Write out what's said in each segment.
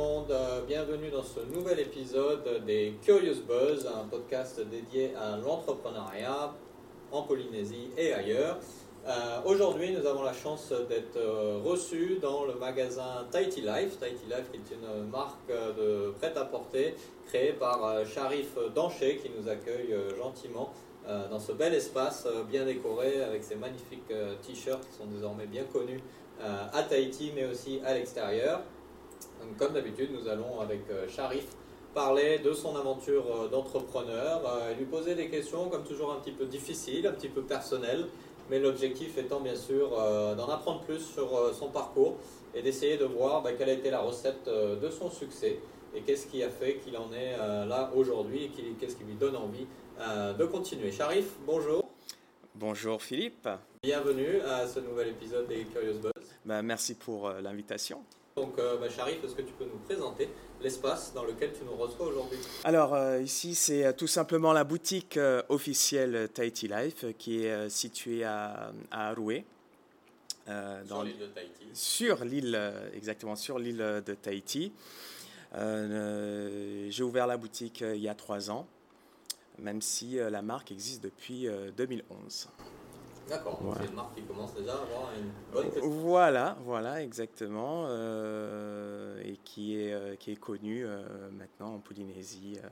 euh, bienvenue dans ce nouvel épisode des Curious Buzz, un podcast dédié à l'entrepreneuriat en Polynésie et ailleurs. Euh, Aujourd'hui, nous avons la chance d'être euh, reçus dans le magasin Tahiti Life. Tahiti Life qui est une marque de prêt-à-porter créée par Sharif Danché qui nous accueille gentiment dans ce bel espace bien décoré avec ces magnifiques t-shirts qui sont désormais bien connus à Tahiti mais aussi à l'extérieur. Donc, comme d'habitude, nous allons avec euh, Sharif parler de son aventure euh, d'entrepreneur euh, et lui poser des questions comme toujours un petit peu difficiles, un petit peu personnelles, mais l'objectif étant bien sûr d'en apprendre plus sur son parcours et d'essayer de voir bah, quelle a été la recette de son succès et qu'est-ce qui a fait qu'il en est là aujourd'hui et qu'est-ce qui lui donne envie de continuer. Sharif, bonjour, Bonjour Philippe, bienvenue à ce nouvel épisode des Curious Buzz. Bah, merci pour l'invitation. Donc euh, bah, Sharif, est-ce que tu peux nous présenter l'espace dans lequel tu nous reçois aujourd'hui? Alors euh, ici c'est euh, tout simplement la boutique euh, officielle Tahiti Life qui est située à, à Aroué. euh, Sur l'île de Tahiti. sur l'île, exactement sur l'île de Tahiti. J'ai ouvert la boutique il y a trois ans, même si la marque existe depuis euh, 2011. D'accord, Voilà. c'est une marque qui commence déjà à avoir une bonne réputation. Voilà, voilà, exactement, euh, et qui est, euh, qui est connue euh, maintenant en Polynésie. euh,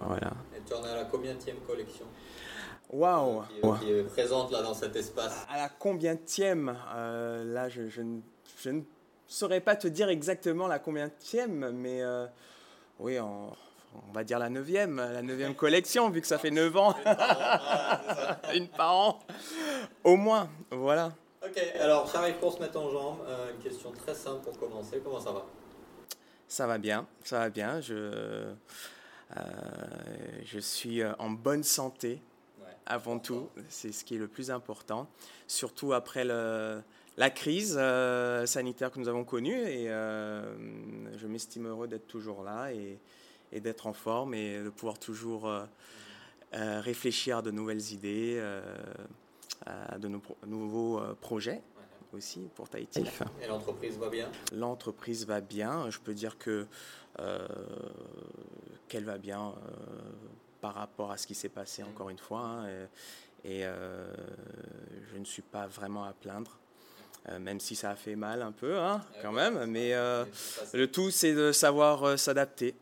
voilà. Et tu en es à la combienième collection? Waouh qui, est- qui est présente là dans cet espace À la combientième euh, Là, je, je, ne, je ne saurais pas te dire exactement la combientième, mais oui, en- on va dire la neuvième, la neuvième collection, vu que ça fait neuf ans, une par an, au moins, voilà. Ok, alors j'arrive pour se mettre en jambe. Euh, une question très simple pour commencer. Comment ça va? Ça va bien, ça va bien. Je, euh, je suis euh, en bonne santé Ouais. avant tout. C'est ce qui est le plus important. Surtout après le, la crise euh, sanitaire que nous avons connue. Et je m'estime heureux d'être toujours là et, et d'être en forme et de pouvoir toujours euh, euh, réfléchir à de nouvelles idées, euh, à de nou- nouveaux euh, projets aussi pour Tahiti. Et l'entreprise va bien? L'entreprise va bien. Je peux dire que euh, qu'elle va bien euh, par rapport à ce qui s'est passé Mm. encore une fois. hein, et et, euh, je ne suis pas vraiment à plaindre, euh, même si ça a fait mal un peu, hein, quand même. Mais euh, le tout, c'est de savoir euh, s'adapter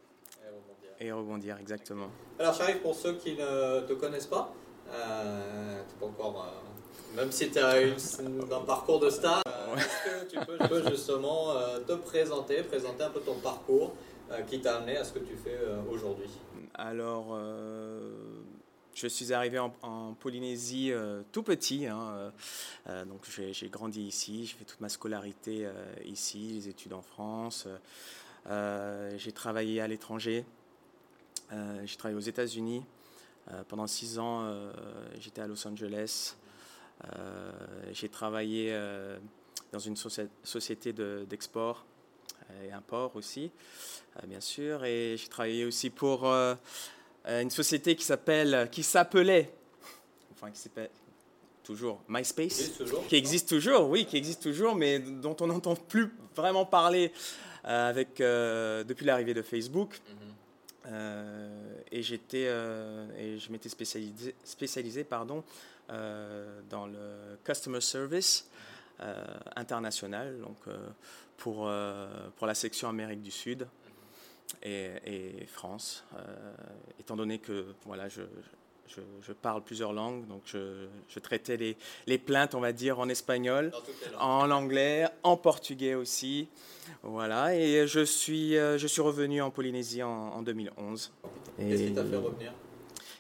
et rebondir. exactement. Alors j'arrive pour ceux qui ne te connaissent pas. Euh, pas encore, euh, même si tu as un parcours de star, euh, est-ce que tu peux, tu peux justement te présenter, présenter un peu ton parcours qui t'a amené à ce que tu fais aujourd'hui? Alors, je suis arrivé en, en Polynésie tout petit. hein, donc, j'ai grandi ici, j'ai fait toute ma scolarité ici, les études en France. j'ai travaillé à l'étranger. Euh, j'ai travaillé aux États-Unis. Euh, pendant six ans, euh, j'étais à Los Angeles. J'ai travaillé dans une soci- société de- d'export et import aussi, bien sûr. Et j'ai travaillé aussi pour une société qui s'appelle, qui s'appelait, enfin qui s'appelle toujours MySpace, toujours qui existe toujours, oui, qui existe toujours, mais dont on n'entend plus vraiment parler euh, avec euh, depuis l'arrivée de Facebook. Mhm. Et j'étais euh, et je m'étais spécialisé, spécialisé pardon, euh, dans le customer service euh, international, donc euh, pour, euh, pour la section Amérique du Sud et, et France, euh, étant donné que voilà, je, je, je parle plusieurs langues, donc je, je traitais les, les plaintes, on va dire, en espagnol, en anglais, en portugais aussi. Voilà, et je suis, euh, je suis revenu en Polynésie en, en 2011. Qu'est-ce qui t'a fait revenir?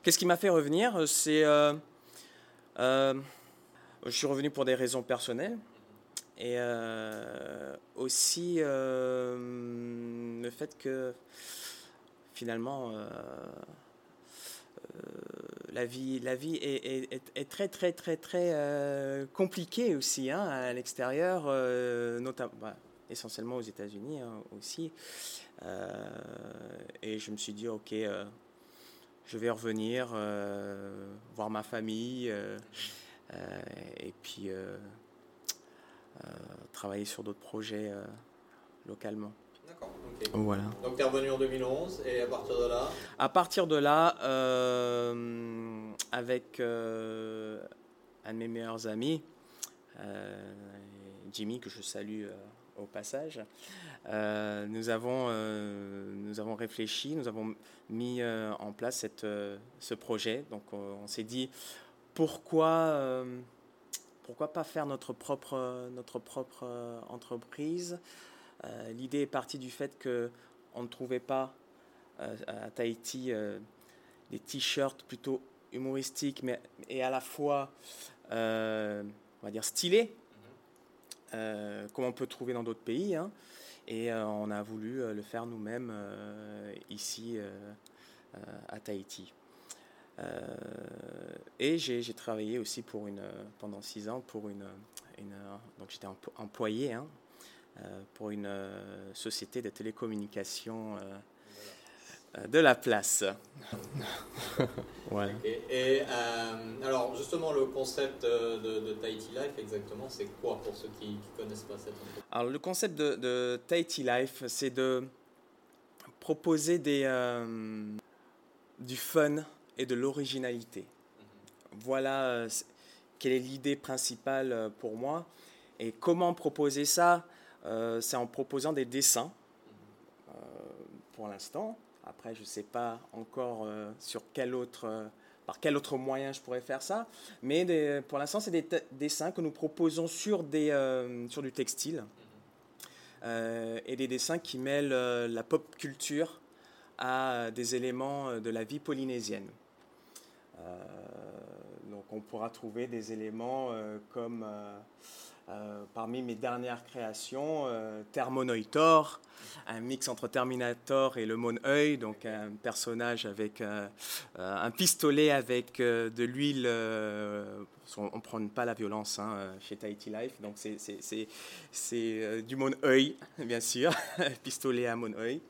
Qu'est-ce qui m'a fait revenir? C'est. euh, euh, je suis revenu pour des raisons personnelles. Et euh, aussi le fait que finalement euh, la vie, est, très très très très euh, compliquée aussi hein, à l'extérieur, euh, notamment bah, essentiellement aux États-Unis hein, aussi. Euh, et je me suis dit ok, je vais revenir voir ma famille et puis travailler sur d'autres projets localement. D'accord, ok. Voilà. Donc tu es revenu en 2011 et à partir de là À partir de là, euh, avec euh, un de mes meilleurs amis, euh, Jimmy, que je salue au passage, nous, avons, nous avons réfléchi, nous avons mis en place cette, ce projet. Donc on, s'est dit, pourquoi, pourquoi pas faire notre propre, notre propre entreprise Euh, L'idée est partie du fait que on ne trouvait pas euh, à Tahiti euh, des t-shirts plutôt humoristiques, mais et à la fois, on va dire, stylés, euh, comme on peut trouver dans d'autres pays. hein. Et on a voulu le faire nous-mêmes ici à Tahiti. Euh, et j'ai travaillé aussi pour une, pendant six ans pour une, une donc j'étais employé hein, pour une euh, société de télécommunications euh, euh, de la place. voilà. Et, et, euh, alors justement le concept euh, de, de Tahiti Life exactement c'est quoi pour ceux qui ne connaissent pas cette entreprise? Alors le concept de, de Tahiti Life, c'est de proposer des, euh, du fun et de l'originalité. Voilà euh, c- quelle est l'idée principale euh, pour moi. Et comment proposer ça? Euh, C'est en proposant des dessins euh, pour l'instant. Après, je ne sais pas encore euh, sur quel autre, euh, par quel autre moyen je pourrais faire ça. Mais pour l'instant, c'est des dessins que nous proposons sur, euh, du textile. Euh, et des dessins qui mêlent euh, la pop culture à euh, des éléments euh, de la vie polynésienne. Euh, donc on pourra trouver des éléments euh, comme euh, parmi mes dernières créations, euh, Thermonoitor, un mix entre Terminator et le Mon Œil, donc un personnage avec euh, euh, un pistolet avec de l'huile. on ne prend pas la violence hein, chez Tahiti Life, donc c'est- du Mon Œil, bien sûr, pistolet à Mon Œil.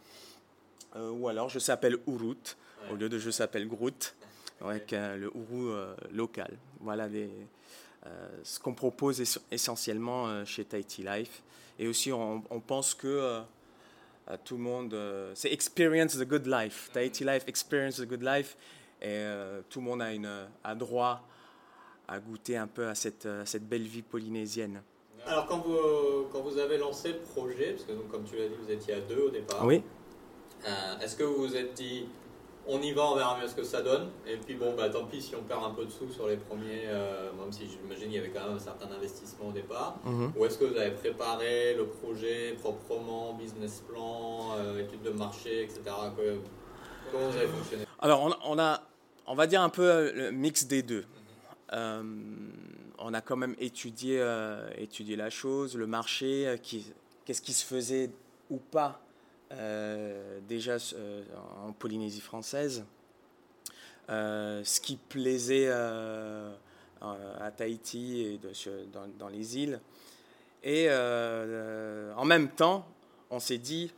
Ou alors je s'appelle Urut, au lieu de je s'appelle Groot, avec le Uru local. Voilà euh, ce qu'on propose es- essentiellement euh, chez Tahiti Life. Et aussi, on, on pense que euh, à tout le monde, euh, c'est experience the good life. Tahiti Life, experience the good life. Et euh, tout le monde a, une, a droit à goûter un peu à cette, à cette belle vie polynésienne. Alors quand vous, quand vous avez lancé le projet, parce que donc, comme tu l'as dit vous étiez à deux au départ, Oui. euh, est-ce que vous vous êtes dit on y va, on verra bien ce que ça donne et puis bon bah tant pis si on perd un peu de sous sur les premiers, euh, même si j'imagine il y avait quand même un certain investissement au départ, Mhm. ou est-ce que vous avez préparé le projet proprement, business plan, euh, études de marché, etc. Comment vous avez fonctionné? Alors, on, on a, on va dire un peu euh, le mix des deux. Euh, on a quand même étudié, étudié la chose, le marché, qui, qu'est-ce qui se faisait ou pas euh, déjà euh, en Polynésie française, Euh, ce qui plaisait à Tahiti et de- dans, dans les îles. Et en même temps, on s'est dit,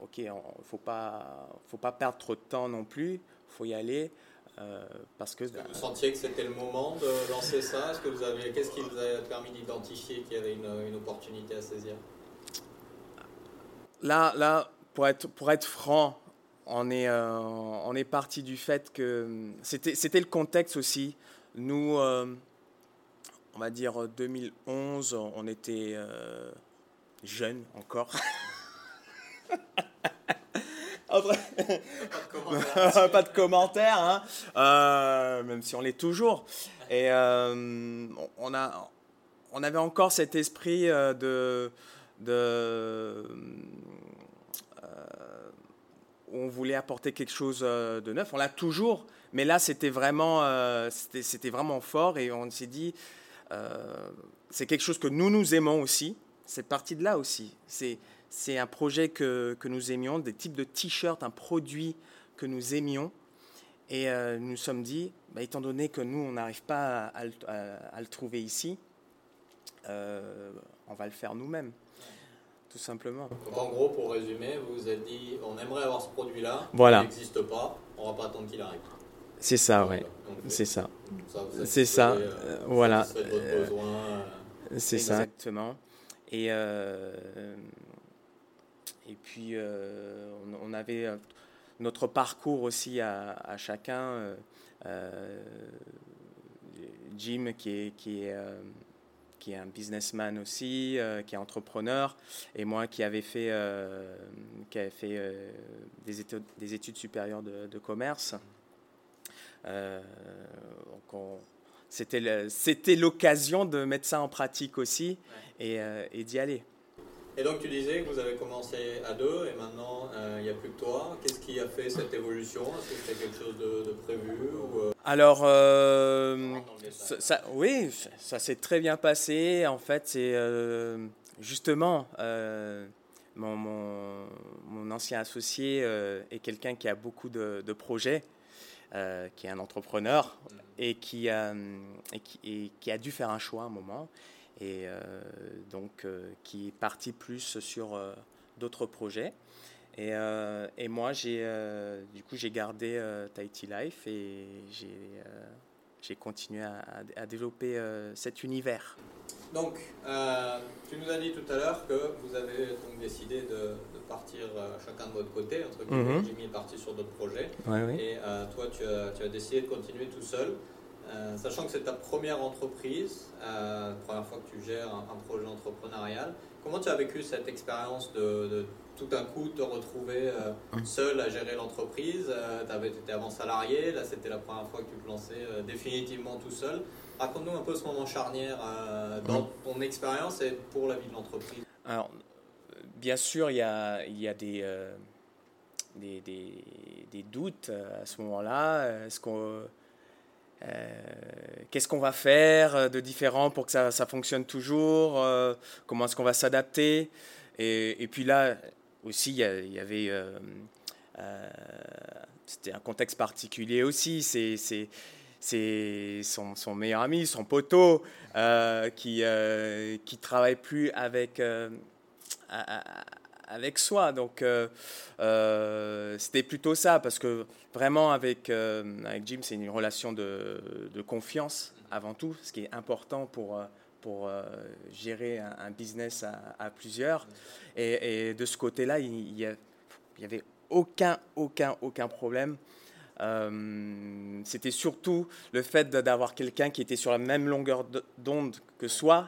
ok, il ne faut pas, faut pas perdre trop de temps non plus, il faut y aller. euh, parce que que vous sentiez que c'était le moment de lancer ça? Est-ce que vous avez, qu'est-ce qui vous a permis d'identifier qu'il y avait une, une opportunité à saisir? Là, là pour, être, pour être franc, on est, euh, on est parti du fait que hum, c'était le contexte aussi. Nous, euh, on va dire 2011, on était euh, jeunes encore. Pas de commentaires. hein. Euh, même si on l'est toujours. Et euh, on, a, on avait encore cet esprit euh, de, euh, où on voulait apporter quelque chose euh, de neuf. On l'a toujours, mais là c'était vraiment, euh, vraiment fort et on s'est dit, euh, c'est quelque chose que nous nous aimons aussi. C'est parti de là aussi. C'est, un projet que, que nous aimions, des types de t-shirts, un produit que nous aimions. Et nous nous sommes dit, bah, étant donné que nous, on n'arrive pas à, le- trouver ici, on va le faire nous-mêmes, tout simplement. Donc en gros, pour résumer, vous vous êtes dit, on aimerait avoir ce produit-là, Voilà. il n'existe pas, on va pas attendre qu'il arrive. C'est ça, ouais. C'est ça. C'est ça, euh, vous voilà. Euh, euh, C'est ça. Exactement. Et, euh, et puis, on, avait notre parcours aussi à, chacun. Jim, qui est, qui est qui est un businessman aussi, euh, qui est entrepreneur, et moi qui avais fait, euh, qui avait fait euh, des, études, des études supérieures de, commerce. c'était l'occasion de mettre ça en pratique aussi et, et d'y aller. Et donc tu disais que vous avez commencé à deux et maintenant il n'y a plus que toi. Qu'est-ce qui a fait cette évolution? Est-ce que c'était quelque chose de, prévu alors, euh, ça, oui, ça s'est très bien passé. En fait, c'est euh, justement euh, mon, mon, ancien associé est quelqu'un qui a beaucoup de, projets, qui est un entrepreneur mm. et qui, a, et qui, qui, a dû faire un choix à un moment et donc qui est parti plus sur d'autres projets. Et, euh, et moi, j'ai, euh, du coup, j'ai gardé euh, Tahiti Life et j'ai, continué à, à développer cet univers. Donc, tu nous as dit tout à l'heure que vous avez donc décidé de, de partir chacun de votre côté. Entre guillemets, mhm. Jimmy est parti sur d'autres projets. Et toi, tu as, tu as, décidé de continuer tout seul. Sachant que c'est ta première entreprise, la première fois que tu gères un, un projet entrepreneurial, comment tu as vécu cette expérience de, de tout d'un coup te retrouver euh, seul à gérer l'entreprise. Euh, tu avais été avant salarié, là c'était la première fois que tu te lançais euh, définitivement tout seul. Raconte-nous un peu ce moment charnière dans ton expérience et pour la vie de l'entreprise. Alors, bien sûr, il y a, il y a des, des, des, doutes à ce moment-là. Est-ce qu'on. Qu'est-ce qu'on va faire de différent pour que ça, fonctionne toujours Comment est-ce qu'on va s'adapter? Et, puis là, aussi, il y, avait. Euh, euh, c'était un contexte particulier aussi. C'est son, meilleur ami, son poteau, euh, qui ne travaille plus avec, avec soi. Donc, c'était plutôt ça, parce que vraiment, avec, avec Jim, c'est une relation de, de, confiance avant tout, ce qui est important pour, pour euh, gérer un, business à, plusieurs. Et, de ce côté-là, il n'y avait aucun, aucun, aucun problème. Euh, c'était surtout le fait d'avoir quelqu'un qui était sur la même longueur d'onde que soi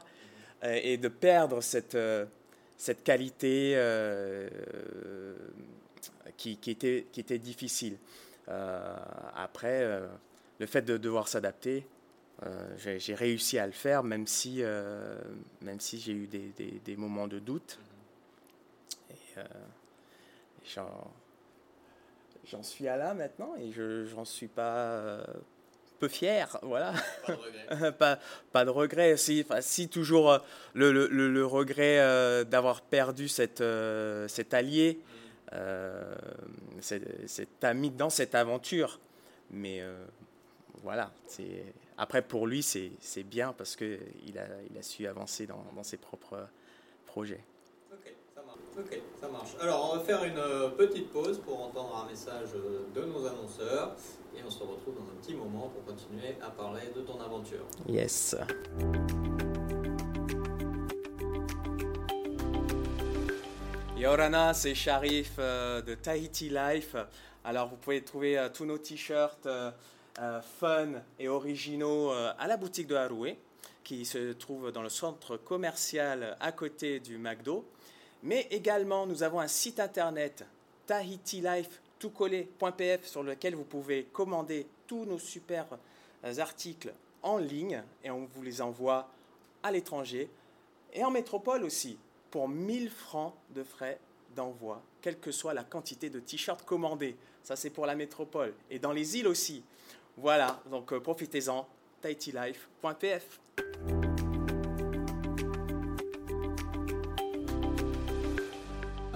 euh, et de perdre cette, cette qualité qui, qui, était, difficile. après, le fait de devoir s'adapter, euh, j'ai réussi à le faire, même si, euh, si j'ai eu des, des, moments de doute. Et, euh, j'en suis à là maintenant et je j'en suis pas peu fier, voilà. Pas de regret. pas, pas, de regret. Si, si toujours le, le, le, regret d'avoir perdu cette, cet allié, mm. cet, ami dans cette aventure. Mais voilà, c'est après, pour lui, c'est bien parce qu'il a, il a su avancer dans, dans ses propres projets. Ok ça, marche. Alors, on va faire une euh, petite pause pour entendre un message de nos annonceurs et on se retrouve dans un petit moment pour continuer à parler de ton aventure. Yes. Yorana, c'est Sharif euh, de Tahiti Life. Alors, vous pouvez trouver euh, tous nos t-shirts euh, fun et originaux euh, à la boutique de Haroué, qui se trouve dans le centre commercial à côté du McDo. Mais également, nous avons un site internet tahitilife.pf sur lequel vous pouvez commander tous nos super euh, articles en ligne et on vous les envoie à l'étranger et en métropole aussi pour 1000 francs de frais d'envoi, quelle que soit la quantité de t-shirts commandés. Ça, c'est pour la métropole. Et dans les îles aussi. Voilà, donc euh, profitez-en, tahitilife.pf.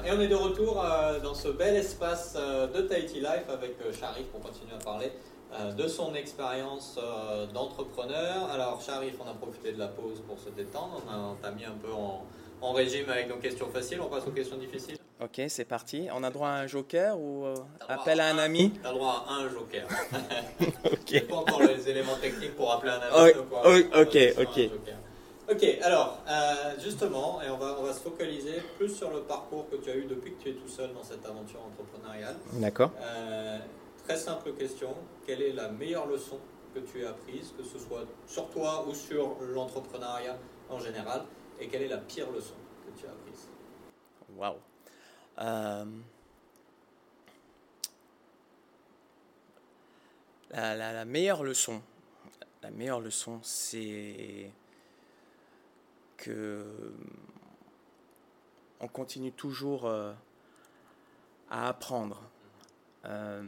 Et on est de retour euh, dans ce bel espace euh, de Tahiti Life avec Sharif pour continuer à parler de son expérience d'entrepreneur. Alors Sharif, on a profité de la pause pour se détendre, on t'a mis un peu en, en régime avec nos questions faciles, on passe aux questions difficiles. Ok, c'est parti. On a droit à un joker ou euh, appel à un, ami? Tu as droit à un joker. ok. pas encore les éléments techniques pour appeler un ami. Oh, ok, ok. Ok, Ok, alors, euh, justement, et on va, on va se focaliser plus sur le parcours que tu as eu depuis que tu es tout seul dans cette aventure entrepreneuriale. D'accord. Euh, très simple question, quelle est la meilleure leçon que tu as apprise, que ce soit sur toi ou sur l'entrepreneuriat en général, et quelle est la pire leçon que tu as apprise? Waouh. Euh, la, la- la meilleure leçon, la meilleure leçon, c'est que on continue toujours euh, à apprendre. Euh,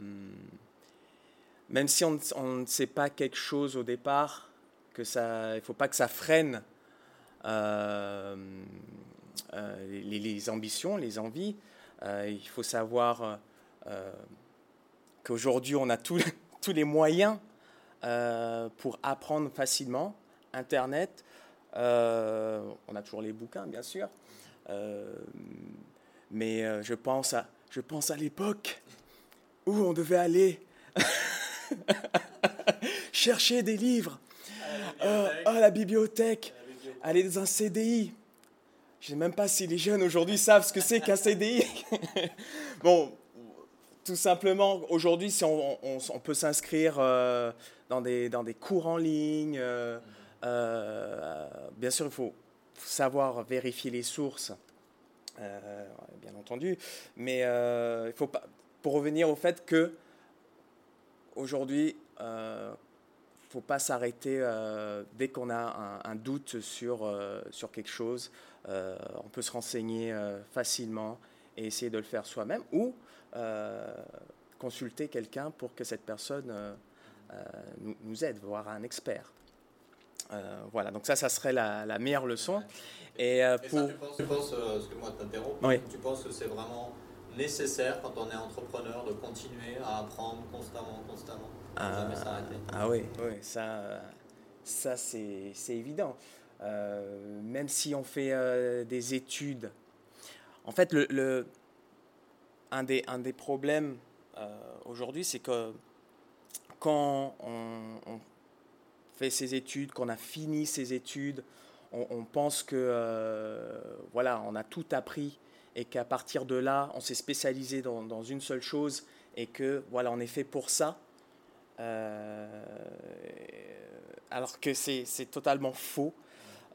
même si on, ne- sait pas quelque chose au départ, que ça, il faut pas que ça freine euh, euh, les, les ambitions, les envies. Euh, il faut savoir euh, qu'aujourd'hui, on a tous les moyens euh, pour apprendre facilement. Internet, euh, on a toujours les bouquins, bien sûr. Euh, mais euh, je pense à, je pense à l'époque où on devait aller chercher des livres euh, à la bibliothèque, aller dans un CDI. Je ne sais même pas si les jeunes aujourd'hui savent ce que c'est qu'un CDI. bon, tout simplement, aujourd'hui, si on, on- on peut s'inscrire euh, dans, des, dans des cours en ligne, euh, euh, bien sûr, il faut savoir vérifier les sources, euh, bien entendu, mais euh, il faut pas, pour revenir au fait que aujourd'hui, euh, faut pas s'arrêter euh, dès qu'on a un, doute sur, euh, sur quelque chose. Euh, on peut se renseigner euh, facilement et essayer de le faire soi-même ou euh, consulter quelqu'un pour que cette personne euh, euh, nous aide, voire un expert. Euh, voilà, donc ça, ça serait la, la meilleure leçon. Et, euh, Et pour... ça, tu penses, tu penses euh, excuse-moi de t'interrompre, Oui. tu penses que c'est vraiment nécessaire quand on est entrepreneur de continuer à apprendre constamment, constamment, sans jamais s'arrêter? Ah oui, oui ça, ça c'est c'est évident. Même si on fait des études, en fait, le, le- un, des, un des problèmes aujourd'hui, c'est que quand on, on fait ses études, qu'on a fini ses études, on, on pense que euh, voilà, on a tout appris et qu'à partir de là, on s'est spécialisé dans, dans une seule chose et que voilà, on est fait pour ça. Euh, alors que c'est totalement faux.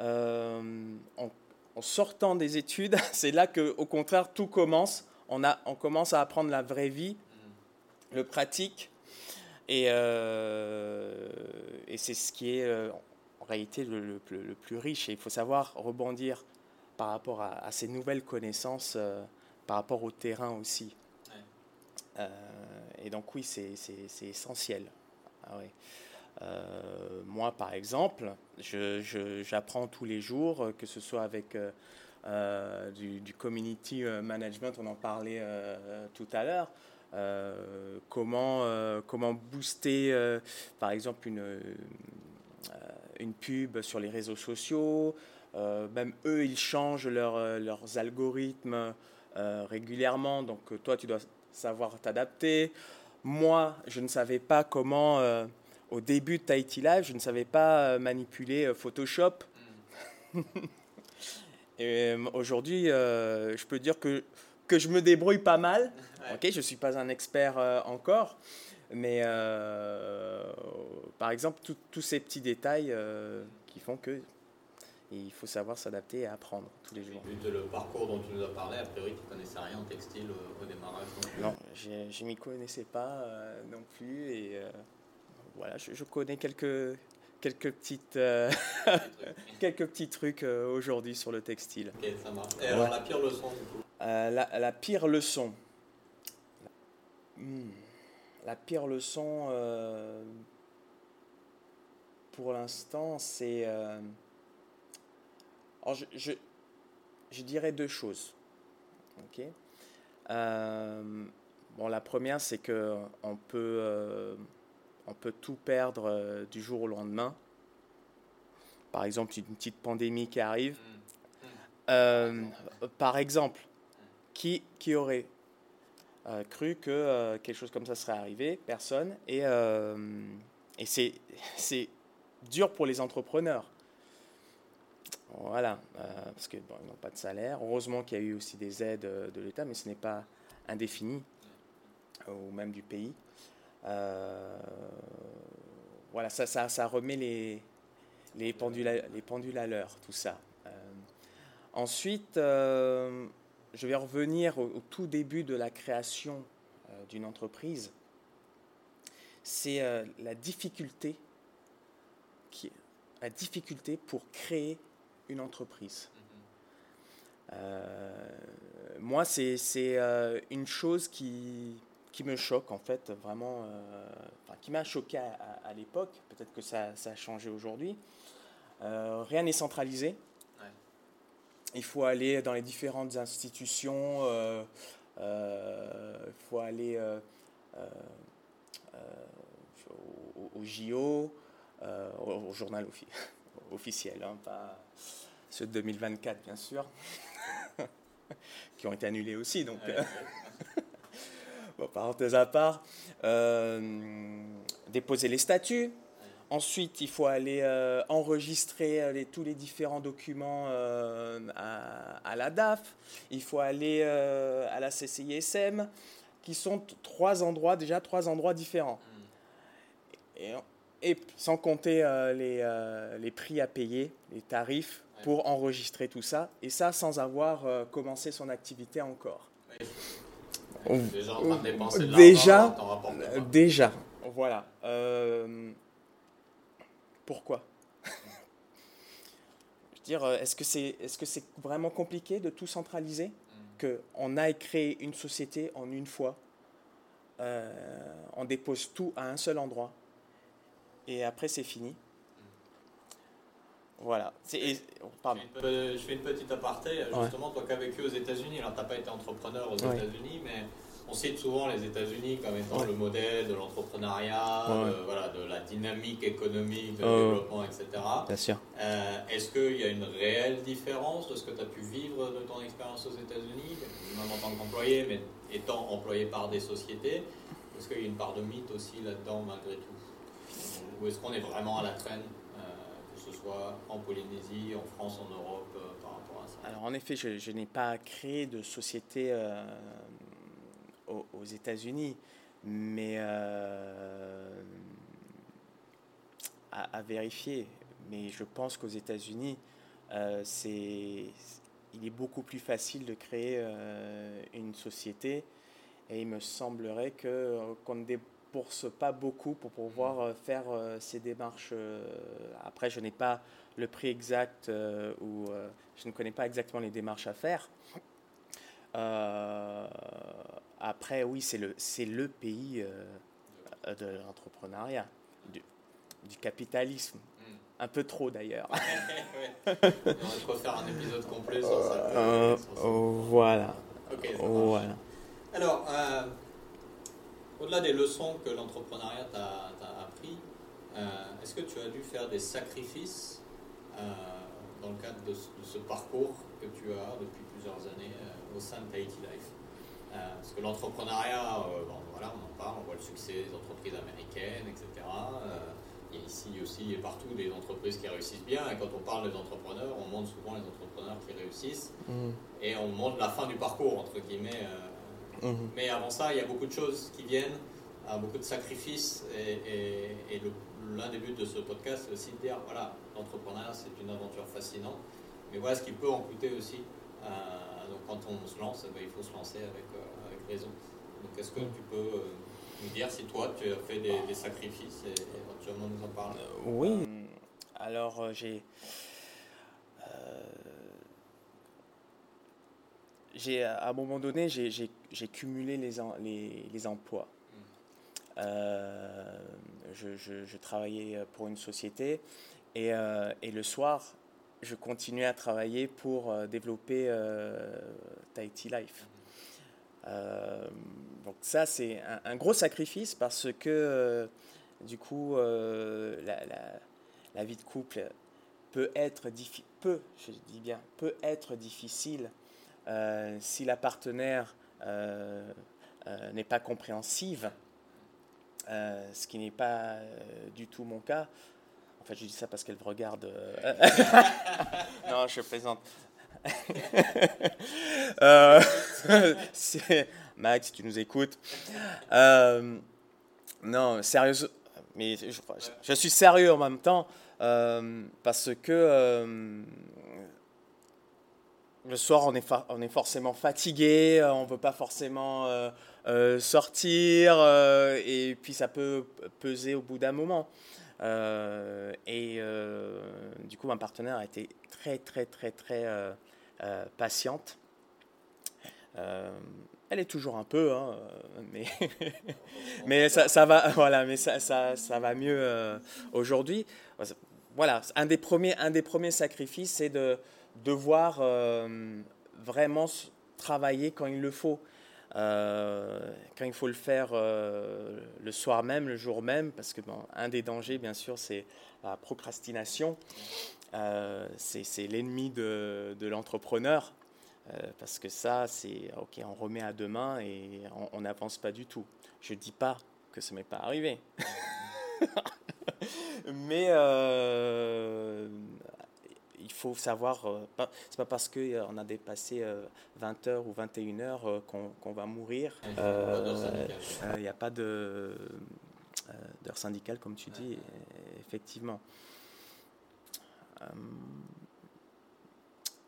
Euh, en, en sortant des études, c'est là que, au contraire, tout commence. On, a, on commence à apprendre la vraie vie, le pratique, et, euh, et c'est ce qui est euh, en réalité le, le plus- le plus riche. Et il faut savoir rebondir par rapport à, à ces nouvelles connaissances, euh, par rapport au terrain aussi. Et donc oui, c'est essentiel. Ah ouais. Euh, moi, par exemple, j'apprends tous les jours, que ce soit avec euh, du, du community management, on en parlait euh, tout à l'heure, euh, comment, euh, comment booster, euh, par exemple, une, une pub sur les réseaux sociaux. Même eux, ils changent leur, leurs algorithmes régulièrement, donc toi, tu dois savoir t'adapter. Moi, je ne savais pas comment, au début de Tahiti Live, je ne savais pas manipuler Photoshop. Et euh, aujourd'hui, je peux dire que, que je me débrouille pas mal. Ouais. Ok, je ne suis pas un expert euh, encore, mais euh, par exemple, tous ces petits détails euh, qui font que il faut savoir s'adapter et apprendre tous les jours. Vu de le parcours dont tu nous as parlé, a priori, tu connaissais rien en textile au, au démarrage. non. Non, j'ai- je ne m'y connaissais pas euh, non plus. Et euh, voilà, je, je connais quelques, quelques, petites, euh, quelques petits trucs euh, aujourd'hui sur le textile. Ok, ça marche. Et alors, la pire leçon, du coup Euh, la, la pire leçon. Hmm. La pire leçon, euh, pour l'instant, c'est... euh, alors, je, je, je dirais deux choses. Ok? Bon, la première, c'est que on peut, on peut tout perdre du jour au lendemain. Par exemple, une petite pandémie qui arrive. Euh, par exemple, qui, aurait euh, cru que euh, quelque chose comme ça serait arrivé? Personne. Et, euh, et c'est, dur pour les entrepreneurs. Voilà, parce qu'ils n'ont pas de salaire. Heureusement qu'il y a eu aussi des aides de l'État, mais ce n'est pas indéfini, ou même du pays. voilà, ça, ça, remet les, les, pendules les pendules à l'heure, tout ça. ensuite, je vais revenir au, tout début de la création d'une entreprise. C'est la difficulté qui, la difficulté pour créer une entreprise. Euh, moi, c'est euh, une chose qui, qui me choque, en fait, vraiment, euh, qui m'a choqué à, l'époque. Peut-être que ça, ça, a changé aujourd'hui. rien n'est centralisé. Il faut aller dans les différentes institutions. il faut aller au, au, JO. Euh, au, journal officiel, hein, pas ceux de 2024 bien sûr, qui ont été annulés aussi. Donc, euh, bon, parenthèse à part, euh, déposer les statuts. Ensuite, il faut aller enregistrer les, tous les différents documents à, à, la DAF. Il faut aller à la CCISM, qui sont trois endroits, déjà trois endroits différents. Mm. Et et sans compter euh, les, euh, les, prix à payer, les tarifs pour enregistrer tout ça, et ça sans avoir euh, commencé son activité encore. Déjà, déjà, voilà. Pourquoi Je veux dire, est-ce que c'est est -ce c'est vraiment compliqué de tout centraliser? Mm. Qu'on aille créer une société en une fois, on dépose tout à un seul endroit et après c'est fini? Voilà. Oh, pardon. Je fais une petite aparté. Justement, toi qui as vécu aux États-Unis, alors tu n'as pas été entrepreneur aux États-Unis, mais on cite souvent les États-Unis comme étant le modèle de l'entrepreneuriat, de, voilà, de la dynamique économique, de développement, etc. Bien sûr. Euh, est-ce qu'il y a une réelle différence de ce que tu as pu vivre de ton expérience aux États-Unis, même en tant qu'employé, mais étant employé par des sociétés? Est-ce qu'il y a une part de mythe aussi là-dedans, malgré tout? Ou est-ce qu'on est vraiment à la traîne, euh, que ce soit en Polynésie, en France, en Europe, euh, par rapport à ça? Alors en effet, je, n'ai pas créé de société euh, aux, États-Unis, mais à, vérifier. Mais je pense qu'aux États-Unis, c'est, il est beaucoup plus facile de créer une société. Et il me semblerait que qu'on ne bourse pas beaucoup pour pouvoir euh, faire euh, ces démarches. Euh, après, je n'ai pas le prix exact ou je ne connais pas exactement les démarches à faire. Après, oui, c'est le, c'est le pays de l'entrepreneuriat, du, capitalisme. Hmm. Un peu trop d'ailleurs. On va faire un épisode complet sur ça. voilà. voilà. Alors, au-delà des leçons que l'entrepreneuriat t'a appris, euh, est-ce que tu as dû faire des sacrifices euh, dans le cadre de ce, parcours que tu as depuis plusieurs années euh, au sein de Tahiti Life? Parce que l'entrepreneuriat, voilà, on en parle, on voit le succès des entreprises américaines, etc. il y a ici aussi et partout des entreprises qui réussissent bien. Et quand on parle des entrepreneurs, on montre souvent les entrepreneurs qui réussissent. Mmh. Et on montre la fin du parcours, entre guillemets Mhm. Mais avant ça, il y a beaucoup de choses qui viennent, beaucoup de sacrifices. Et, l'un des buts de ce podcast, c'est aussi de dire voilà, l'entrepreneuriat, c'est une aventure fascinante. Mais voilà ce qui peut en coûter aussi. Euh, donc quand on se lance, eh ben, il faut se lancer avec, euh, avec raison. Donc est-ce que tu peux euh, nous dire si toi, tu as fait des, sacrifices et éventuellement nous en parler? Oui. Alors j'ai j'ai à un moment donné, j'ai cumulé les, les, les emplois. Euh, je, je, travaillais pour une société et, euh, et, le soir, je continuais à travailler pour euh, développer Tahiti Life. donc ça, c'est un, gros sacrifice parce que du coup, la, vie de couple peut être, peut, je dis bien, peut être difficile euh, si la partenaire euh, euh, n'est pas compréhensive, ce qui n'est pas du tout mon cas, En fait, je dis ça parce qu'elle me regarde. non, je plaisante. euh, Max, si tu nous écoutes. non, sérieusement mais je, suis sérieux en même temps euh, parce que euh, le soir on est, on est forcément fatigué, euh, on ne veut pas forcément sortir et puis ça peut peser au bout d'un moment. Et du coup, ma partenaire a été très, très, très, très patiente. Elle est toujours un peu, hein, mais, mais ça, ça, va, voilà, mais ça, ça, ça va mieux euh, aujourd'hui. Voilà, un des premiers, un des premiers sacrifices, c'est de devoir euh, vraiment travailler quand il le faut. Euh, quand il faut le faire le soir même, le jour même, parce que bon, un des dangers, bien sûr, c'est la procrastination. c'est l'ennemi de, l'entrepreneur. Euh, parce que ça, c'est ok, on remet à demain et on n'avance pas du tout. Je ne dis pas que ça m'est pas arrivé. Mais euh, il faut savoir, euh, c'est pas parce qu'on a dépassé 20 heures ou 21 heures qu'on va mourir. Il n'y a pas d'heure syndicale, comme tu dis, effectivement.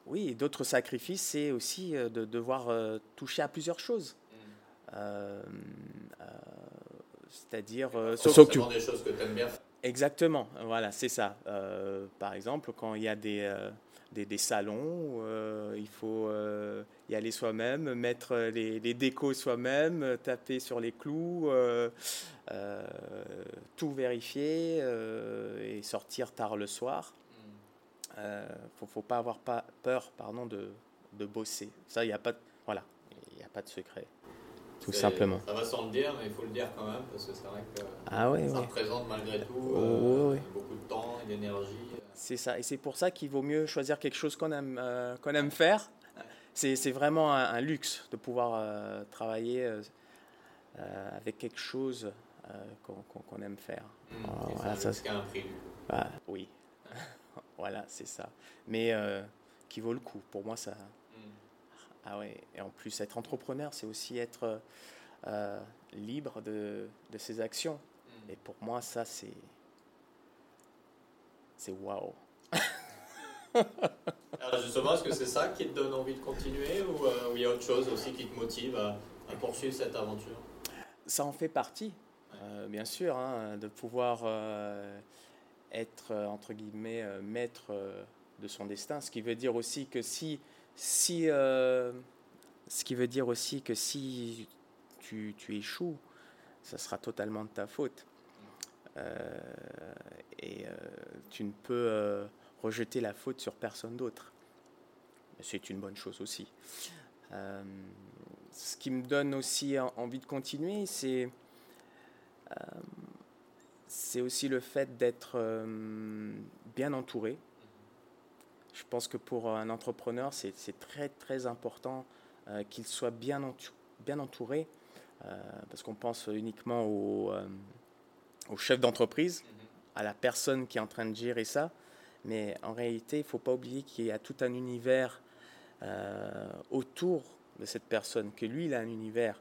Oui, d'autres sacrifices, c'est aussi euh, de devoir euh, toucher à plusieurs choses. Mm. Euh, c'est-à-dire s'occuper des choses que tu aimes bien. Exactement, voilà, c'est ça. par exemple, quand il y a des, des, des, salons, il faut y aller soi-même, mettre les, les décos soi-même, taper sur les clous, tout vérifier et sortir tard le soir. Il euh, ne faut, pas avoir pas peur pardon, de, de bosser. Ça, il n'y a, pas de, voilà, a pas de secret. Tout simplement. Ça va sans le dire, mais il faut le dire quand même, parce que c'est vrai que ah, ouais, ça représente malgré tout euh, beaucoup de temps et d'énergie. C'est ça, et c'est pour ça qu'il vaut mieux choisir quelque chose qu'on aime, euh, qu'on aime faire. C'est vraiment un, luxe de pouvoir travailler avec quelque chose qu'on aime faire. Mmh, voilà, ça, c'est un prix. Bah, oui, voilà, c'est ça. Mais euh, qui vaut le coup. Pour moi, ça. Ah ouais. Et en plus, être entrepreneur, c'est aussi être euh, libre de, de, ses actions. Mm. Et pour moi, ça, c'est. C'est waouh. Alors justement, est-ce que c'est ça qui te donne envie de continuer ou euh, il y a autre chose aussi qui te motive à, poursuivre cette aventure? Ça en fait partie, bien sûr, hein, de pouvoir être, euh, entre guillemets, euh, maître euh, de son destin. Ce qui veut dire aussi que si, si, ce qui veut dire aussi que si tu, tu échoues, ça sera totalement de ta faute. et tu ne peux rejeter la faute sur personne d'autre. C'est une bonne chose aussi. ce qui me donne aussi envie de continuer, c'est c'est aussi le fait d'être euh, bien entouré. Je pense que pour un entrepreneur, c'est très très important euh, qu'il soit bien, bien entouré, euh, parce qu'on pense uniquement au, au chef d'entreprise, à la personne qui est en train de gérer ça, mais en réalité, il ne faut pas oublier qu'il y a tout un univers autour de cette personne, que lui, il a un univers.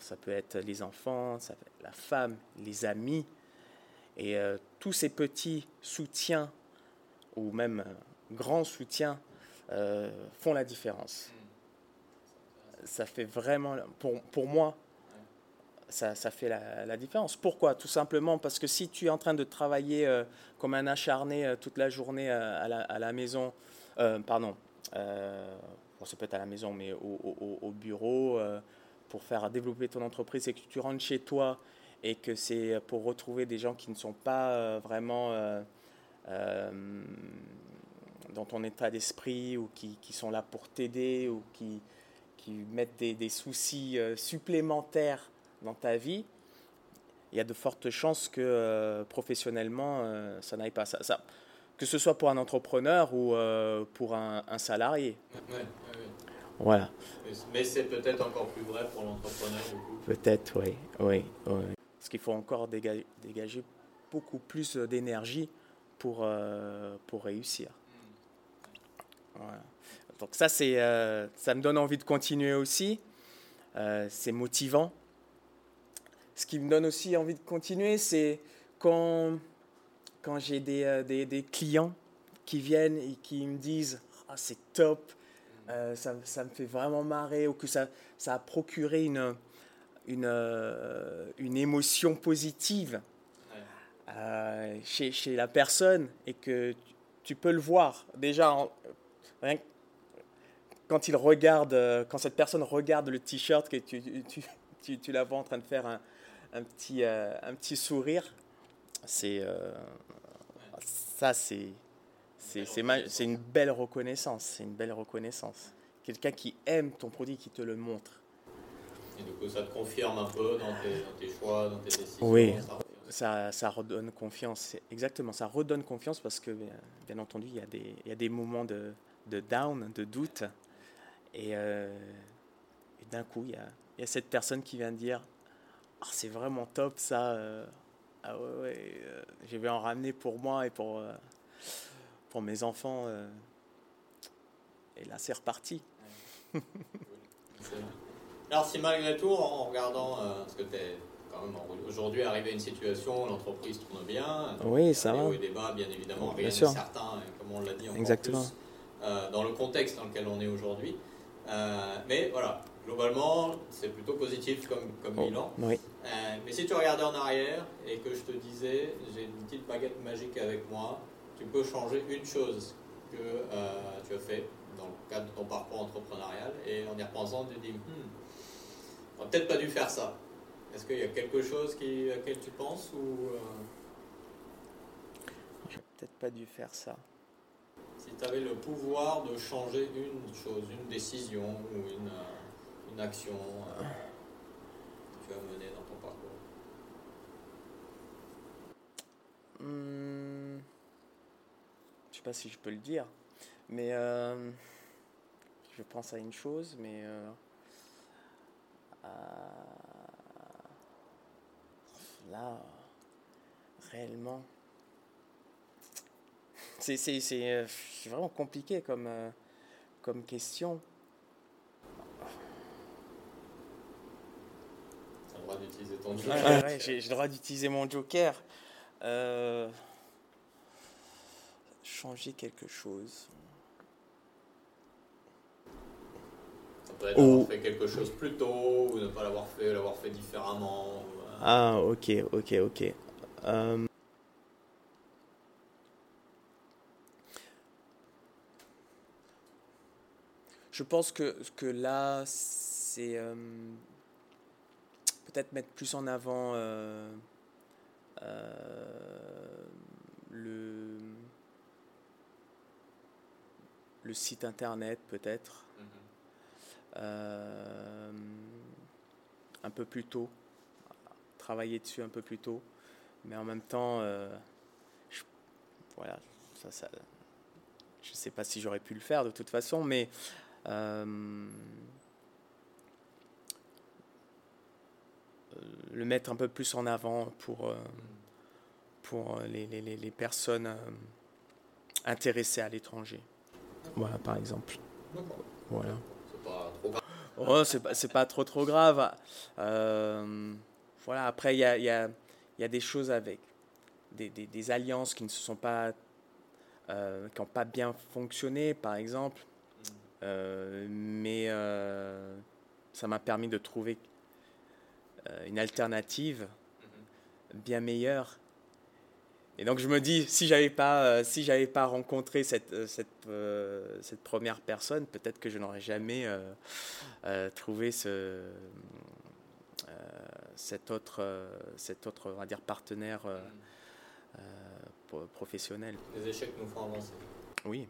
ça peut être les enfants, ça peut être la femme, les amis, et euh, tous ces petits soutiens, ou même euh, grands soutiens, euh, font la différence. Ça fait vraiment, pour, moi, ça, fait la, la, différence. Pourquoi? Tout simplement parce que si tu es en train de travailler comme un acharné toute la journée à la, maison, pardon, bon, ça peut être à la maison, mais au, au, au bureau, pour faire développer ton entreprise, et que tu rentres chez toi et que c'est pour retrouver des gens qui ne sont pas euh, vraiment euh, euh, dans ton état d'esprit ou qui, qui, sont là pour t'aider ou qui, qui mettent des, des soucis supplémentaires dans ta vie, il y a de fortes chances que professionnellement, ça n'aille pas. Ça, ça, que ce soit pour un entrepreneur ou pour un, un salarié. Voilà. Mais c'est peut-être encore plus vrai pour l'entrepreneur. Peut-être, oui. oui, oui. Parce qu'il faut encore dégager, beaucoup plus d'énergie pour, euh, pour réussir. Voilà. Donc ça, c'est, euh, ça me donne envie de continuer aussi. Euh, c'est motivant. Ce qui me donne aussi envie de continuer, c'est quand, quand j'ai des, des, des, clients qui viennent et qui me disent ah, c'est top, ça, ça, me fait vraiment marrer, ou que ça, ça a procuré une, une, une émotion positive euh, chez, chez, la personne et que tu, peux le voir déjà en, quand il regarde, euh, quand cette personne regarde le t-shirt que tu, tu, tu, la vois en train de faire un, un petit, euh, un petit sourire, c'est ça c'est c'est une belle reconnaissance, c'est une belle reconnaissance. Quelqu'un qui aime ton produit, qui te le montre. Et du coup, ça te confirme un peu dans tes, dans tes choix, dans tes décisions. Oui, ça, ça, redonne confiance. Exactement, ça redonne confiance parce que, bien entendu, il y a des, il y a des moments de, de down, de doute. Et, euh, et d'un coup, il y, a, il y, a, cette personne qui vient de dire ah, c'est vraiment top ça. Euh, ah ouais, ouais euh, je vais en ramener pour moi et pour, pour mes enfants. Et là, c'est reparti. Alors, si malgré tout, en regardant ce que tu es aujourd'hui arrivé à une situation où l'entreprise tourne bien. Oui, ça va. Il y a eu débat, bien évidemment, rien n'est certain, comme on l'a dit Exactement. plus, euh, dans le contexte dans lequel on est aujourd'hui. Euh, mais voilà, globalement, c'est plutôt positif comme, comme oh, bilan. Oui. Euh, mais si tu regardais en arrière et que je te disais, j'ai une petite baguette magique avec moi, tu peux changer une chose que tu as fait dans le cadre de ton parcours entrepreneurial et en y repensant, tu te dis, hmm, on peut-être pas dû faire ça. Est-ce qu'il y a quelque chose qui, auquel tu penses ou. J'ai peut-être pas dû faire ça. Si tu avais le pouvoir de changer une chose, une décision ou une, euh, une action euh, que tu as menée dans ton parcours. Hum, Je sais pas si je peux le dire, mais euh, je pense à une chose, mais là, réellement, c'est euh, vraiment compliqué comme, euh, comme question. Tu as le droit d'utiliser ton joker. Ouais, J'ai le droit d'utiliser mon joker. Euh, changer quelque chose. Ça peut être avoir fait quelque chose plus tôt, ou ne pas l'avoir fait, l'avoir fait différemment. Ah, ok, ok, ok. Euh... Je pense que, que là, c'est euh, peut-être mettre plus en avant euh, euh, le, le site internet, peut-être. Mm -hmm. un peu plus tôt travailler dessus un peu plus tôt. Mais en même temps, je, voilà, ça, ça, je ne sais pas si j'aurais pu le faire de toute façon, mais le mettre un peu plus en avant pour, euh, pour les, les, les personnes euh, intéressées à l'étranger. Voilà, par exemple. Voilà. Oh, c'est pas, pas trop trop grave. Euh, voilà, après, il y a, y, a, y a, des choses avec des, des, des, alliances qui ne se sont pas, euh, qui n'ont pas bien fonctionné, par exemple. Euh, mais euh, ça m'a permis de trouver une alternative bien meilleure. Et donc je me dis, si j'avais pas, si j'avais pas rencontré cette, cette, cette première personne, peut-être que je n'aurais jamais trouvé ce cet autre, euh, cet autre on va dire, partenaire euh, euh, professionnel. Les échecs nous font avancer. Oui.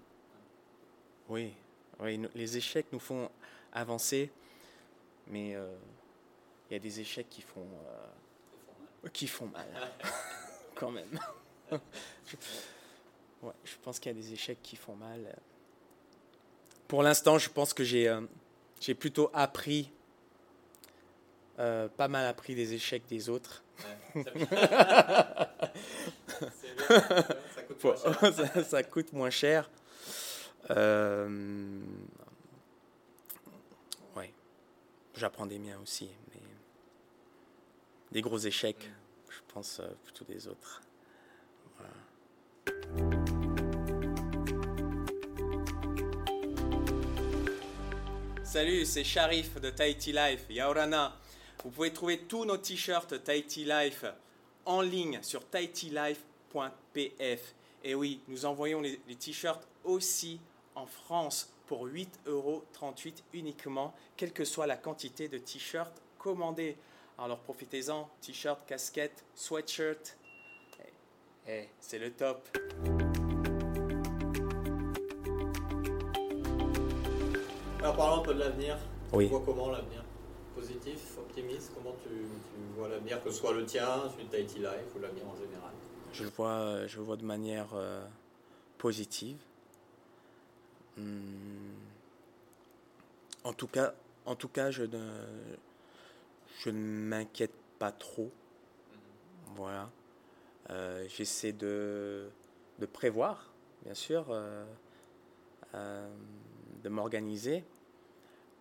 Oui. Oui. Les échecs nous font avancer, mais il y a des échecs qui font, qui font mal, quand même. je, ouais, je pense qu'il y a des échecs qui font mal. Pour l'instant, je pense que j'ai j'ai plutôt appris euh, pas mal appris des échecs des autres. Ouais, bien, ça coûte pour, ça, coûte moins cher. Euh, ouais, j'apprends des miens aussi, mais des gros échecs, je pense euh, plutôt des autres. Salut, c'est Sharif de Tahiti Life, Yaorana. Vous pouvez trouver tous nos t-shirts Tahiti Life en ligne sur tahitilife.pf. Et oui, nous envoyons les, t-shirts aussi en France pour 8,38 euros uniquement, quelle que soit la quantité de t-shirts commandés. Alors profitez-en, t-shirt, casquette, sweatshirt. Eh, eh, c'est le top. Alors parlons un peu de l'avenir. Oui. Tu vois comment l'avenir? Positif, optimiste? Comment tu, vois l'avenir, que ce soit le tien, celui de Tahiti Life ou l'avenir en général? Je le vois, je vois de manière euh, positive. Hmm. En tout cas, en tout cas, je ne, je ne m'inquiète pas trop. Voilà. Euh, j'essaie de, de, prévoir, bien sûr, euh, de m'organiser.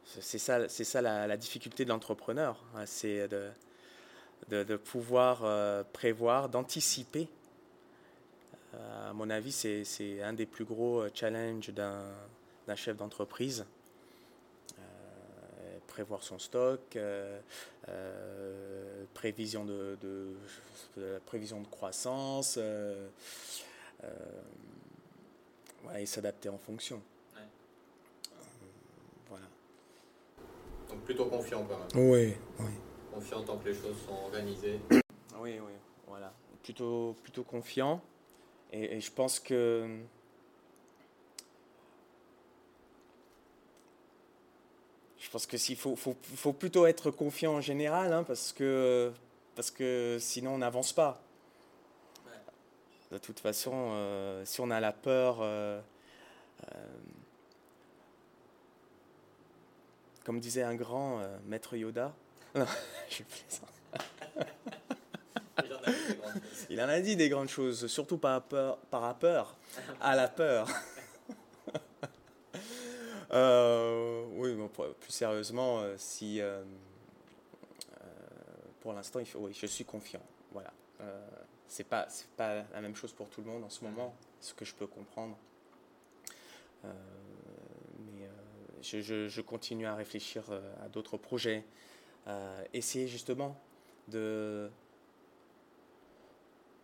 C'est ça, c'est ça la, difficulté de l'entrepreneur, hein, c'est de, de, pouvoir euh, prévoir, d'anticiper. Euh, à mon avis, c'est un des plus gros euh, challenges d'un chef d'entreprise. prévoir son stock, prévision de, prévision de croissance, et s'adapter en fonction. Donc plutôt confiant quand même. Oui, oui. Confiant tant que les choses sont organisées. Oui, oui, voilà. Plutôt, plutôt confiant. Et, je pense que je pense que s'il faut, faut, faut, plutôt être confiant en général, hein, parce que parce que sinon on n'avance pas. De toute façon, euh, si on a la peur, euh, euh, comme disait un grand maître Yoda. Non, je Il en a dit des grandes choses, surtout par rapport, par rapport à la peur. Euh, oui, plus sérieusement, euh, si pour l'instant, oui, je suis confiant. Voilà, c'est pas c'est pas la même chose pour tout le monde en ce moment, ce que je peux comprendre je, continue à réfléchir euh, à d'autres projets, euh, essayer justement de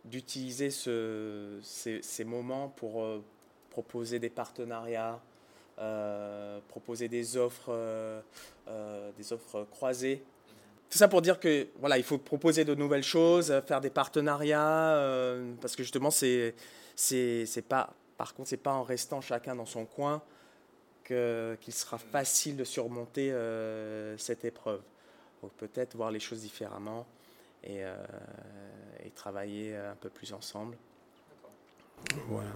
d'utiliser ce, ces, moments pour euh, proposer des partenariats, proposer des offres, des offres croisées. Tout ça pour dire que voilà, il faut proposer de nouvelles choses, faire des partenariats, parce que justement c'est c'est pas par contre c'est pas en restant chacun dans son coin qu'il sera facile de surmonter euh, cette épreuve. Donc peut-être voir les choses différemment et, euh, et, travailler un peu plus ensemble. Voilà.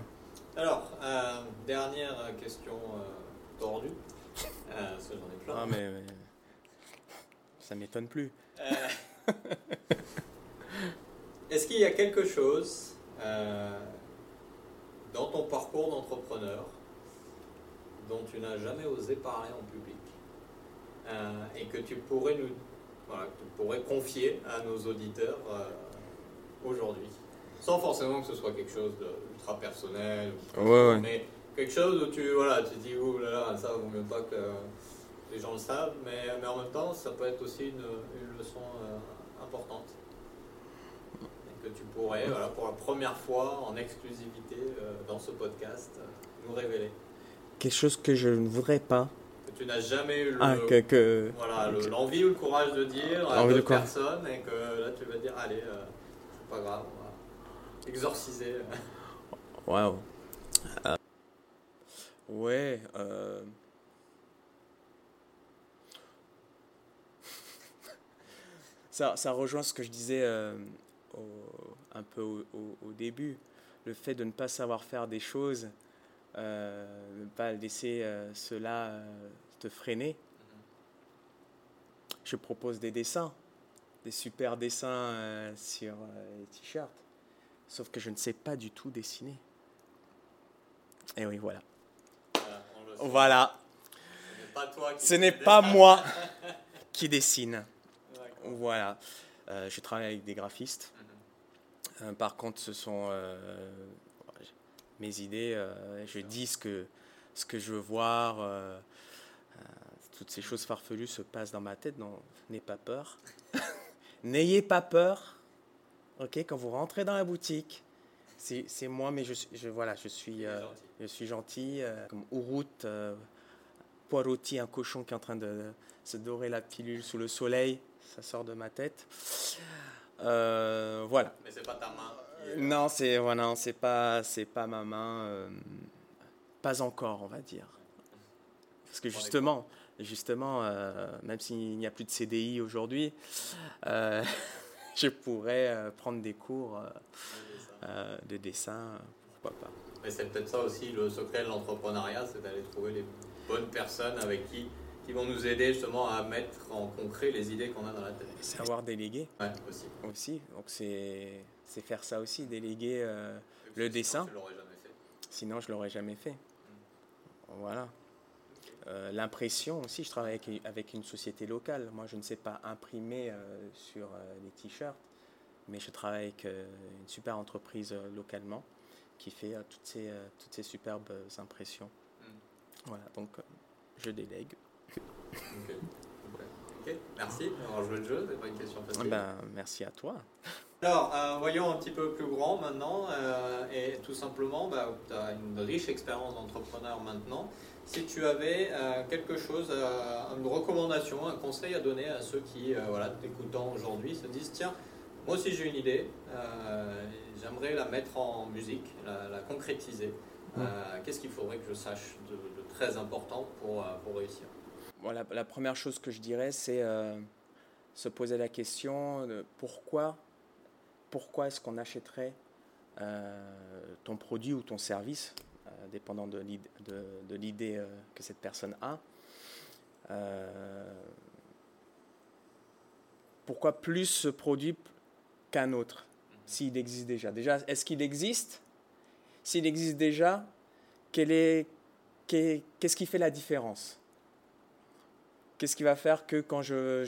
Alors, euh, dernière question tordue. j'en ai plein. Ah, mais, mais ça m'étonne plus. Est-ce qu'il y a quelque chose dans ton parcours d'entrepreneur dont tu n'as jamais osé parler en public euh, et que tu pourrais nous voilà, tu pourrais confier à nos auditeurs euh, aujourd'hui. Sans forcément que ce soit quelque chose d'ultra personnel mais quelque chose où tu voilà tu dis oh là là ça vaut mieux pas que les gens le savent mais, mais en même temps ça peut être aussi une, une leçon euh, importante. Et que tu pourrais voilà, pour la première fois en exclusivité dans ce podcast nous révéler. Quelque chose que je ne voudrais pas. Tu n'as jamais eu ah, que, voilà, l'envie ou le courage de dire à d'autres personnes et que là tu vas dire allez, euh, c'est pas grave, on va exorciser. Waouh. Euh, ouais. Euh... ça, ça rejoint ce que je disais euh, un peu au, au, début, le fait de ne pas savoir faire des choses euh, ne pas laisser cela te freiner. Je propose des dessins, des super dessins sur les t-shirts. Sauf que je ne sais pas du tout dessiner. Et oui, voilà. Voilà, sait. Voilà. Ce n'est pas toi qui Ce fais n'est le pas dessin. moi qui dessine. Voilà. Euh, je travaille avec des graphistes. Mhm. Euh, par contre, ce sont euh, mes idées. euh, je dis ce que, ce que je veux voir. Toutes ces choses farfelues se passent dans ma tête. Donc, n'ayez pas peur. N'ayez pas peur. Ok, quand vous rentrez dans la boutique, c'est moi, mais je, voilà, je suis, euh, gentil. je suis gentil. euh, comme Ourout, euh, Poirotti, un cochon qui est en train de se dorer la pilule sous le soleil. Ça sort de ma tête. Euh, voilà. Mais c'est pas ta main. Non, c'est voilà, c'est pas c'est pas ma main, pas encore, on va dire. Parce que justement, justement, euh, même s'il n'y a plus de CDI aujourd'hui, euh, je pourrais euh, prendre des cours euh, de dessin, pourquoi pas. Mais c'est peut-être ça aussi le secret de l'entrepreneuriat, c'est d'aller trouver les bonnes personnes avec qui qui vont nous aider justement à mettre en concret les idées qu'on a dans la tête. Savoir déléguer Ouais, aussi. aussi, donc c'est c'est faire ça aussi, déléguer. Le Sinon, dessin. L'aurais jamais fait. Sinon, je l'aurais jamais fait. Voilà. Euh, L'impression aussi, je travaille avec, avec une société locale. Moi, je ne sais pas imprimer euh, sur euh, les t-shirts, mais je travaille avec euh, une super entreprise localement qui fait toutes, ces, toutes ces superbes impressions. Mm. Voilà, donc je délègue. Ok. Super. Ok, merci joué le jeu, c'est pas une question facile. Ben, merci à toi. Alors, euh, voyons un petit peu plus grand maintenant, euh, et tout simplement, bah, tu as une riche expérience d'entrepreneur maintenant. Si tu avais euh, quelque chose, euh, une recommandation, un conseil à donner à ceux qui, euh, voilà, t'écoutant aujourd'hui, se disent tiens, moi aussi j'ai une idée, j'aimerais la mettre en musique, la, la concrétiser. Qu'est-ce qu'il faudrait que je sache de, de très important pour, pour réussir? Voilà, la première chose que je dirais, c'est se poser la question de pourquoi, pourquoi est-ce qu'on achèterait ton produit ou ton service, dépendant de l'id- de, de l'idée euh, que cette personne a. Euh, pourquoi plus ce produit qu'un autre, s'il existe déjà? Déjà, est-ce qu'il existe? S'il existe déjà, quel est, qu'est- qu'est-ce qui fait la différence? Qu'est-ce qui va faire que quand je,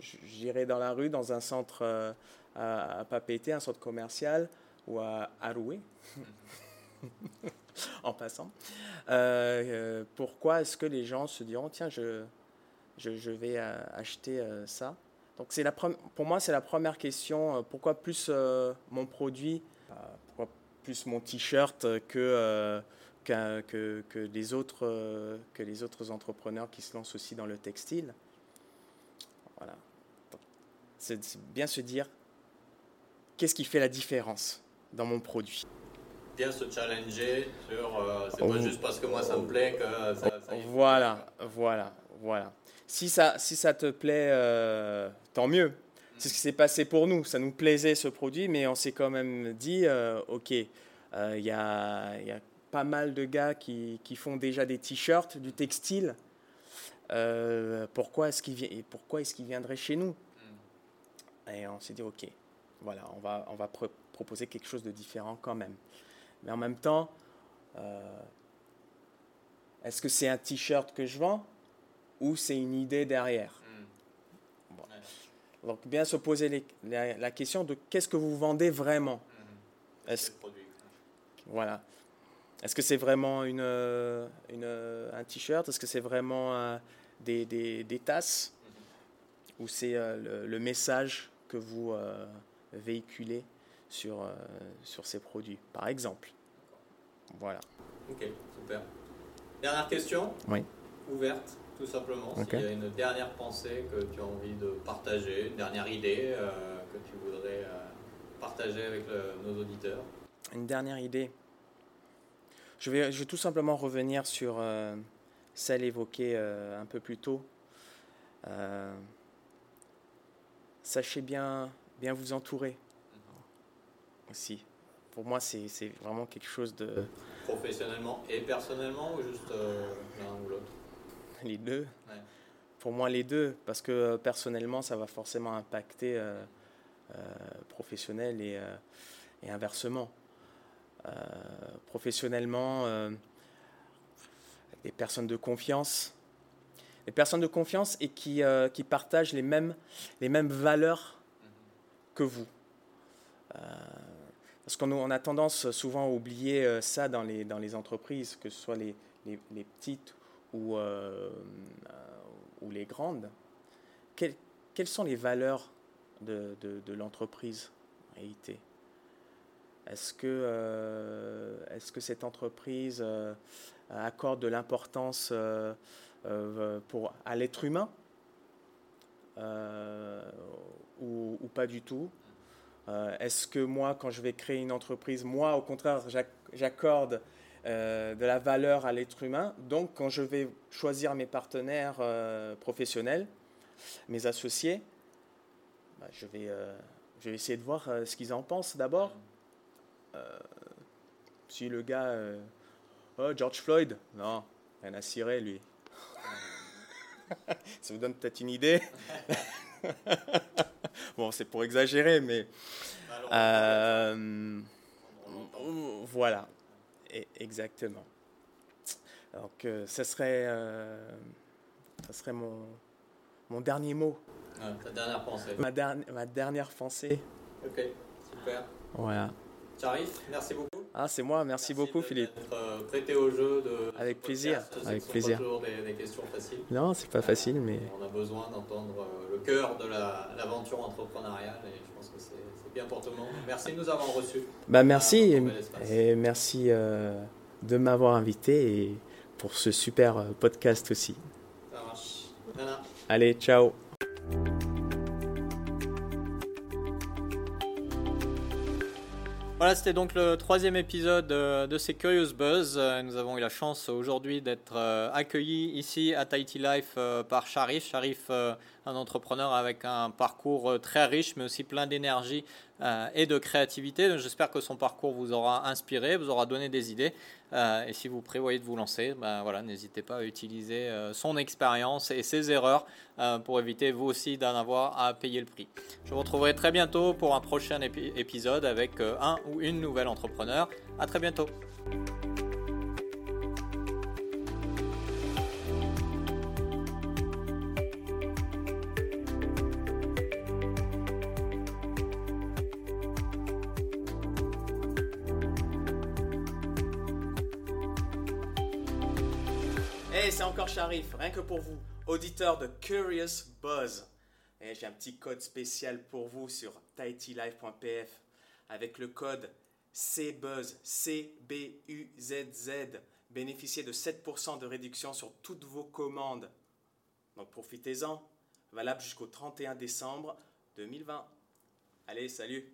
j'irai dans la rue, dans un centre euh, à, à Papeete, un centre commercial, ou à Aroué, en passant, euh, euh, pourquoi est-ce que les gens se diront, tiens, je, je, vais euh, acheter ça? Donc la pour moi, c'est la première question, pourquoi plus mon produit, pourquoi plus mon t-shirt que... qu'un- que, que, les autres, que les autres entrepreneurs qui se lancent aussi dans le textile? Voilà. C'est bien se dire qu'est-ce qui fait la différence? Dans mon produit. Bien se challenger sur, euh, c'est pas juste parce que moi ça me plaît que ça. Voilà, voilà, voilà. Si ça, si ça te plaît, euh, tant mieux. C'est ce qui s'est passé pour nous. Ça nous plaisait ce produit, mais on s'est quand même dit, euh, ok, il y, a, il y a pas mal de gars qui, qui font déjà des t-shirts, du textile. Pourquoi est-ce qu'ils pourquoi est-ce qu'ils viendraient chez nous? Et on s'est dit, ok, voilà, on va, on va proposer quelque chose de différent quand même. Mais en même temps, euh, est-ce que c'est un t-shirt que je vends ou c'est une idée derrière Mm. Bon. Ouais. Donc bien se poser les- la, la question de qu'est-ce que vous vendez vraiment Mhm. Est-ce voilà. Est-ce que c'est vraiment une, euh, une, euh, un t-shirt? Est-ce que c'est vraiment euh, des, des- des tasses? Ou c'est euh, le, le message que vous euh, véhiculez? Sur, euh, sur ces produits, par exemple Voilà. Ok, super. Dernière question Oui. Ouverte, tout simplement. Ok. S'il y a une dernière pensée que tu as envie de partager, une dernière idée euh, que tu voudrais euh, partager avec le- nos auditeurs. Une dernière idée. Je vais, je vais tout simplement revenir sur euh, celle évoquée euh, un peu plus tôt. Euh, sachez bien, bien vous entourer aussi. Pour moi, c'est vraiment quelque chose de... Professionnellement et personnellement ou juste euh, l'un ou l'autre? Les deux. Ouais. Pour moi, les deux. Parce que euh, personnellement, ça va forcément impacter euh, euh, professionnel et, et inversement. professionnellement, des personnes de confiance, des personnes de confiance et qui, qui partagent les mêmes, les mêmes valeurs que vous. Parce qu'on a tendance souvent à oublier ça dans les, entreprises, que ce soit les, les, les petites ou, les grandes. Quelles, sont les valeurs de, l'entreprise EIT Est-ce que, euh, cette entreprise euh, accorde de l'importance euh, à l'être humain? Ou, pas du tout? Est-ce que moi, quand je vais créer une entreprise, moi, au contraire, j'accorde de la valeur à l'être humain? Donc, quand je vais choisir mes partenaires professionnels, mes associés, bah, je, vais, euh, essayer de voir euh, ce qu'ils en pensent d'abord. Euh, si le gars, oh, George Floyd, non, rien à cirer lui. Ça vous donne peut-être une idée? bon, c'est pour exagérer, mais voilà, Et, exactement. Donc, ça serait, ça serait mon, mon dernier mot ta dernière pensée. Ma, dernière, ma dernière pensée. Ok, super. Voilà. Sharif, merci beaucoup. Ah, c'est moi, merci, beaucoup, Philippe. Euh, prêté au jeu de. Avec plaisir. Avec plaisir. Pas toujours des, des, questions faciles. Non, c'est pas facile, mais. On a besoin d'entendre euh, le cœur de l'aventure entrepreneuriale et je pense que c'est bien pour tout le monde. Merci de nous avoir reçus. Bah, merci et, merci euh, de m'avoir invité et pour ce super podcast aussi. Ça marche. Allez, ciao. Voilà, c'était donc le troisième épisode de ces Curious Buzz. Euh, nous avons eu la chance aujourd'hui d'être euh, accueillis ici à Tahiti Life euh, par Sharif. Sharif, un entrepreneur avec un parcours très riche, mais aussi plein d'énergie et de créativité. J'espère que son parcours vous aura inspiré, vous aura donné des idées. Et si vous prévoyez de vous lancer, ben voilà, n'hésitez pas à utiliser son expérience et ses erreurs pour éviter vous aussi d'en avoir à payer le prix. Je vous retrouverai très bientôt pour un prochain épisode avec un ou une nouvelle entrepreneur. À très bientôt. Sharif, rien que pour vous, auditeur de Curious Buzz. Et j'ai un petit code spécial pour vous sur tahitilife.pf avec le code CBUZZ, C-B-U-Z-Z. Bénéficiez de 7% de réduction sur toutes vos commandes. Donc profitez-en. Valable jusqu'au 31 décembre 2020. Allez, salut